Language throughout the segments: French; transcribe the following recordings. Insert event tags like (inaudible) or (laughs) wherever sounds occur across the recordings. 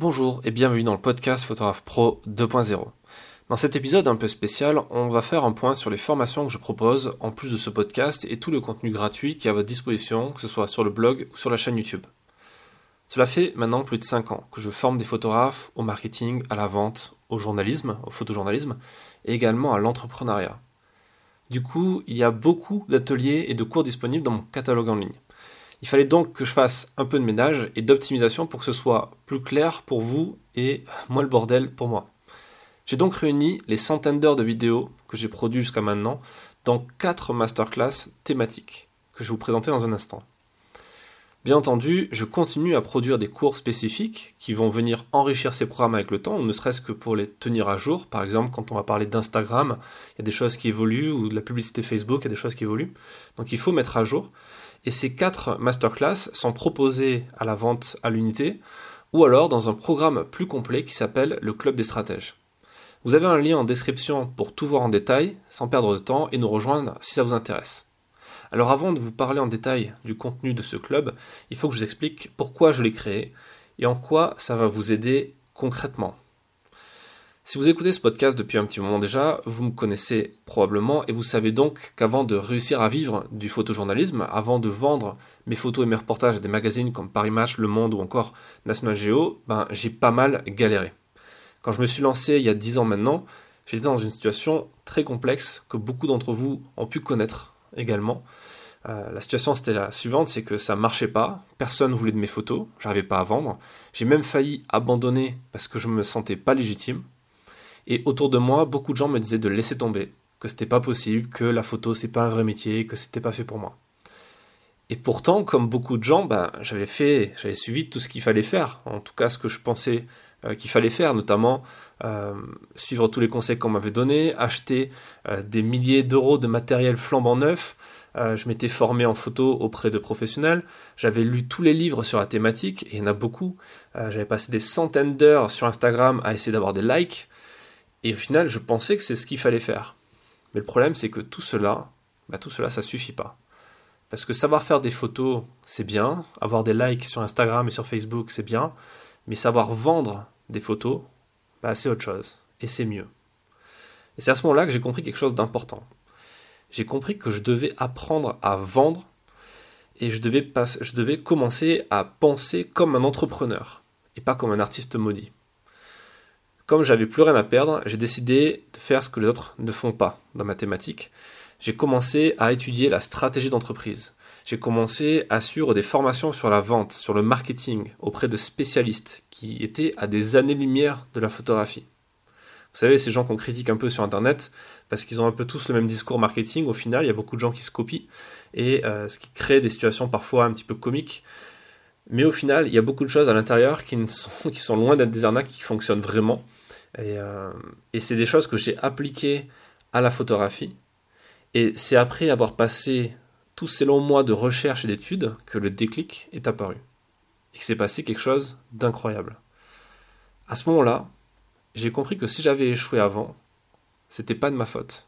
Bonjour et bienvenue dans le podcast Photographe Pro 2.0. Dans cet épisode un peu spécial, on va faire un point sur les formations que je propose en plus de ce podcast et tout le contenu gratuit qui est à votre disposition, que ce soit sur le blog ou sur la chaîne YouTube. Cela fait maintenant plus de 5 ans que je forme des photographes au marketing, à la vente, au journalisme, au photojournalisme et également à l'entrepreneuriat. Du coup, il y a beaucoup d'ateliers et de cours disponibles dans mon catalogue en ligne. Il fallait donc que je fasse un peu de ménage et d'optimisation pour que ce soit plus clair pour vous et (laughs) moins le bordel pour moi. J'ai donc réuni les centaines d'heures de vidéos que j'ai produites jusqu'à maintenant dans quatre masterclass thématiques que je vais vous présenter dans un instant. Bien entendu, je continue à produire des cours spécifiques qui vont venir enrichir ces programmes avec le temps, ne serait-ce que pour les tenir à jour. Par exemple, quand on va parler d'Instagram, il y a des choses qui évoluent, ou de la publicité Facebook, il y a des choses qui évoluent. Donc il faut mettre à jour. Et ces quatre masterclass sont proposés à la vente à l'unité ou alors dans un programme plus complet qui s'appelle le Club des stratèges. Vous avez un lien en description pour tout voir en détail, sans perdre de temps, et nous rejoindre si ça vous intéresse. Alors avant de vous parler en détail du contenu de ce club, il faut que je vous explique pourquoi je l'ai créé et en quoi ça va vous aider concrètement. Si vous écoutez ce podcast depuis un petit moment déjà, vous me connaissez probablement et vous savez donc qu'avant de réussir à vivre du photojournalisme, avant de vendre mes photos et mes reportages à des magazines comme Paris Match, Le Monde ou encore National Geo, ben, j'ai pas mal galéré. Quand je me suis lancé il y a 10 ans maintenant, j'étais dans une situation très complexe que beaucoup d'entre vous ont pu connaître également. Euh, la situation c'était la suivante, c'est que ça marchait pas, personne voulait de mes photos, j'arrivais pas à vendre. J'ai même failli abandonner parce que je me sentais pas légitime. Et autour de moi, beaucoup de gens me disaient de laisser tomber, que c'était pas possible, que la photo c'est pas un vrai métier, que c'était pas fait pour moi. Et pourtant, comme beaucoup de gens, ben, j'avais fait, j'avais suivi tout ce qu'il fallait faire, en tout cas ce que je pensais euh, qu'il fallait faire, notamment euh, suivre tous les conseils qu'on m'avait donnés, acheter euh, des milliers d'euros de matériel flambant neuf. je m'étais formé en photo auprès de professionnels. J'avais lu tous les livres sur la thématique, et il y en a beaucoup. j'avais passé des centaines d'heures sur Instagram à essayer d'avoir des likes. Et au final, je pensais que c'est ce qu'il fallait faire. Mais le problème, c'est que tout cela, bah, tout cela, ça suffit pas. Parce que savoir faire des photos, c'est bien. Avoir des likes sur Instagram et sur Facebook, c'est bien. Mais savoir vendre des photos, bah, c'est autre chose. Et c'est mieux. Et c'est à ce moment-là que j'ai compris quelque chose d'important. J'ai compris que je devais apprendre à vendre et je devais, je devais commencer à penser comme un entrepreneur et pas comme un artiste maudit. Comme j'avais plus rien à perdre, j'ai décidé de faire ce que les autres ne font pas dans ma thématique. J'ai commencé à étudier la stratégie d'entreprise. J'ai commencé à suivre des formations sur la vente, sur le marketing, auprès de spécialistes qui étaient à des années-lumière de la photographie. Vous savez, ces gens qu'on critique un peu sur Internet, parce qu'ils ont un peu tous le même discours marketing, au final, il y a beaucoup de gens qui se copient, et euh, ce qui crée des situations parfois un petit peu comiques. Mais au final, il y a beaucoup de choses à l'intérieur qui, sont, (laughs) qui sont loin d'être des arnaques, qui fonctionnent vraiment. Euh, et, c'est des choses que j'ai appliquées à la photographie. Et c'est après avoir passé tous ces longs mois de recherche et d'études que le déclic est apparu. Et que s'est passé quelque chose d'incroyable. À ce moment-là, j'ai compris que si j'avais échoué avant, c'était pas de ma faute.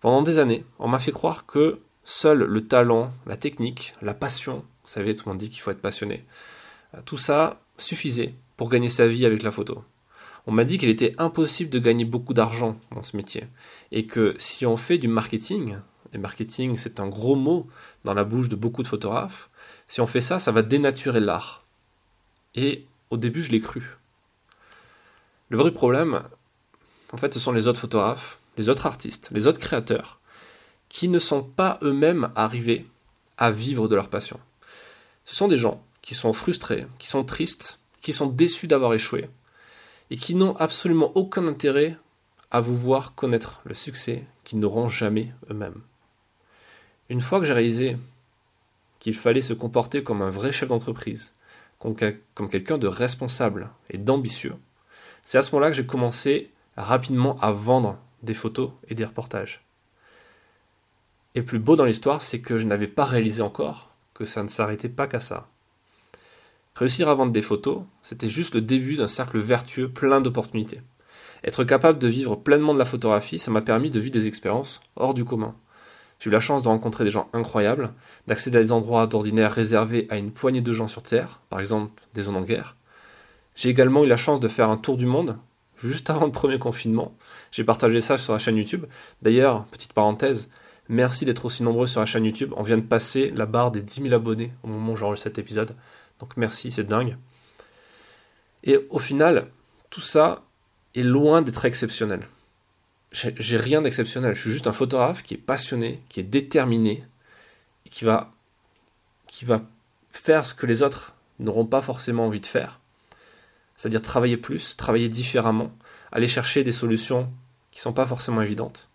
Pendant des années, on m'a fait croire que seul le talent, la technique, la passion, vous savez, tout le monde dit qu'il faut être passionné, tout ça suffisait pour gagner sa vie avec la photo on m'a dit qu'il était impossible de gagner beaucoup d'argent dans ce métier. Et que si on fait du marketing, et marketing c'est un gros mot dans la bouche de beaucoup de photographes, si on fait ça, ça va dénaturer l'art. Et au début, je l'ai cru. Le vrai problème, en fait, ce sont les autres photographes, les autres artistes, les autres créateurs, qui ne sont pas eux-mêmes arrivés à vivre de leur passion. Ce sont des gens qui sont frustrés, qui sont tristes, qui sont déçus d'avoir échoué, et qui n'ont absolument aucun intérêt à vous voir connaître le succès qu'ils n'auront jamais eux-mêmes. Une fois que j'ai réalisé qu'il fallait se comporter comme un vrai chef d'entreprise, comme, quelqu'un de responsable et d'ambitieux, c'est à ce moment-là que j'ai commencé rapidement à vendre des photos et des reportages. Et plus beau dans l'histoire, c'est que je n'avais pas réalisé encore que ça ne s'arrêtait pas qu'à ça. Réussir à vendre des photos, c'était juste le début d'un cercle vertueux plein d'opportunités. Être capable de vivre pleinement de la photographie, ça m'a permis de vivre des expériences hors du commun. J'ai eu la chance de rencontrer des gens incroyables, d'accéder à des endroits d'ordinaire réservés à une poignée de gens sur Terre, par exemple des zones en guerre. J'ai également eu la chance de faire un tour du monde juste (laughs) avant le premier confinement. J'ai partagé ça sur la chaîne YouTube. D'ailleurs, petite parenthèse, merci d'être aussi nombreux sur la chaîne YouTube. On vient de passer la barre des 10 000 abonnés au moment où j'enregistre cet épisode. Donc merci, c'est dingue. Et au final, tout ça est loin d'être exceptionnel. J'ai rien d'exceptionnel. Je suis juste un photographe qui est passionné, qui est déterminé, qui va faire ce que les autres n'auront pas forcément envie de faire. C'est-à-dire travailler plus, travailler différemment, aller chercher des solutions qui ne sont pas forcément évidentes.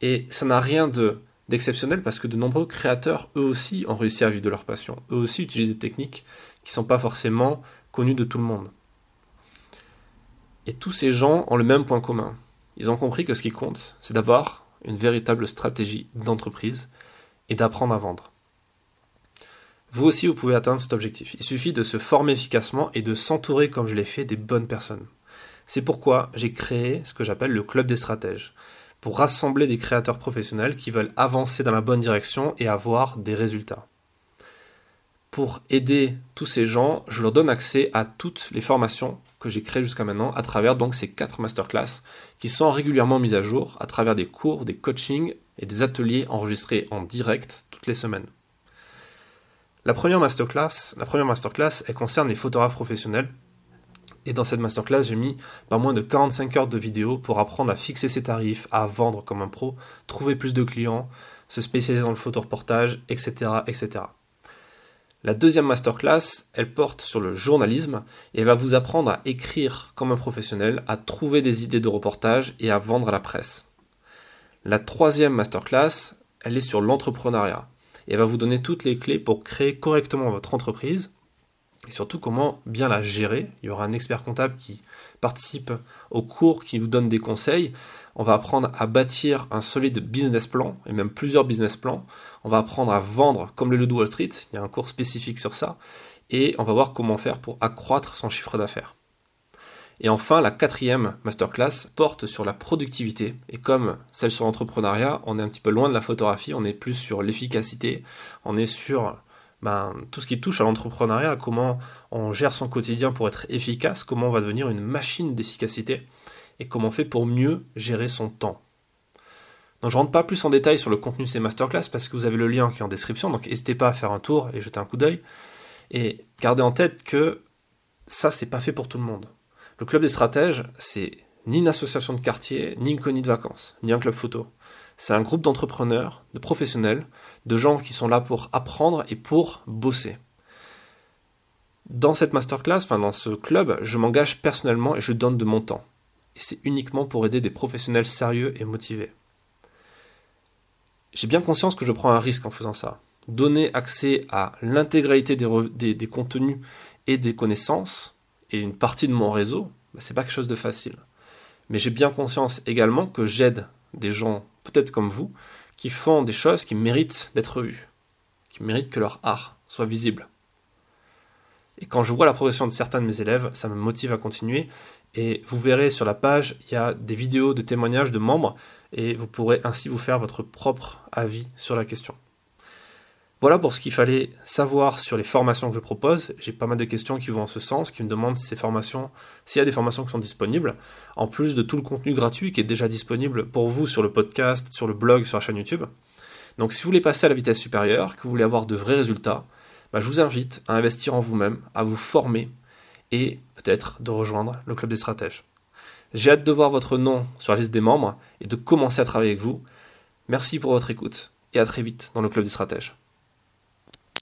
Et ça n'a rien de d'exceptionnel parce que de nombreux créateurs, eux aussi, ont réussi à vivre de leur passion. Eux aussi utilisent des techniques qui ne sont pas forcément connues de tout le monde. Et tous ces gens ont le même point commun. Ils ont compris que ce qui compte, c'est d'avoir une véritable stratégie d'entreprise et d'apprendre à vendre. Vous aussi, vous pouvez atteindre cet objectif. Il suffit de se former efficacement et de s'entourer, comme je l'ai fait, des bonnes personnes. C'est pourquoi j'ai créé ce que j'appelle le club des stratèges, pour rassembler des créateurs professionnels qui veulent avancer dans la bonne direction et avoir des résultats. Pour aider tous ces gens, je leur donne accès à toutes les formations que j'ai créées jusqu'à maintenant à travers ces quatre masterclass qui sont régulièrement mises à jour à travers des cours, des coachings et des ateliers enregistrés en direct toutes les semaines. La première masterclass, la première masterclass, elle concerne les photographes professionnels. Et dans cette masterclass, j'ai mis pas moins de 45 heures de vidéo pour apprendre à fixer ses tarifs, à vendre comme un pro, trouver plus de clients, se spécialiser dans le photoreportage, etc., etc. La deuxième masterclass, elle porte sur le journalisme et elle va vous apprendre à écrire comme un professionnel, à trouver des idées de reportage et à vendre à la presse. La troisième masterclass, elle est sur l'entrepreneuriat et va vous donner toutes les clés pour créer correctement votre entreprise et surtout comment bien la gérer. Il y aura un expert comptable qui participe au cours, qui vous donne des conseils. On va apprendre à bâtir un solide business plan et même plusieurs business plans. On va apprendre à vendre comme le Ludo Wall Street. Il y a un cours spécifique sur ça. Et on va voir comment faire pour accroître son chiffre d'affaires. Et enfin, la quatrième masterclass porte sur la productivité. Et comme celle sur l'entrepreneuriat, on est un petit peu loin de la photographie, on est plus sur l'efficacité, on est sur ben, tout ce qui touche à l'entrepreneuriat, comment on gère son quotidien pour être efficace, comment on va devenir une machine d'efficacité, et comment on fait pour mieux gérer son temps. Donc je rentre pas plus en détail sur le contenu de ces masterclass parce que vous avez le lien qui est en description, donc n'hésitez pas à faire un tour et jeter un coup d'œil. Et gardez en tête que ça, c'est pas fait pour tout le monde. Le club des stratèges, c'est ni une association de quartier, ni une colonie de vacances, ni un club photo. C'est un groupe d'entrepreneurs, de professionnels, de gens qui sont là pour apprendre et pour bosser. Dans cette masterclass, enfin dans ce club, je m'engage personnellement et je donne de mon temps. Et c'est uniquement pour aider des professionnels sérieux et motivés. J'ai bien conscience que je prends un risque en faisant ça. Donner accès à l'intégralité des, contenus et des connaissances et une partie de mon réseau, bah, c'est pas quelque chose de facile. Mais j'ai bien conscience également que j'aide des gens, peut-être comme vous, qui font des choses qui méritent d'être vues, qui méritent que leur art soit visible. Et quand je vois la progression de certains de mes élèves, ça me motive à continuer. Et vous verrez sur la page, il y a des vidéos de témoignages de membres, et vous pourrez ainsi vous faire votre propre avis sur la question. Voilà pour ce qu'il fallait savoir sur les formations que je propose. J'ai pas mal de questions qui vont en ce sens, qui me demandent ces formations, s'il y a des formations qui sont disponibles, en plus de tout le contenu gratuit qui est déjà disponible pour vous sur le podcast, sur le blog, sur la chaîne YouTube. Donc si vous voulez passer à la vitesse supérieure, que vous voulez avoir de vrais résultats, bah, je vous invite à investir en vous-même, à vous former et peut-être de rejoindre le club des stratèges. J'ai hâte de voir votre nom sur la liste des membres et de commencer à travailler avec vous. Merci pour votre écoute et à très vite dans le club des stratèges.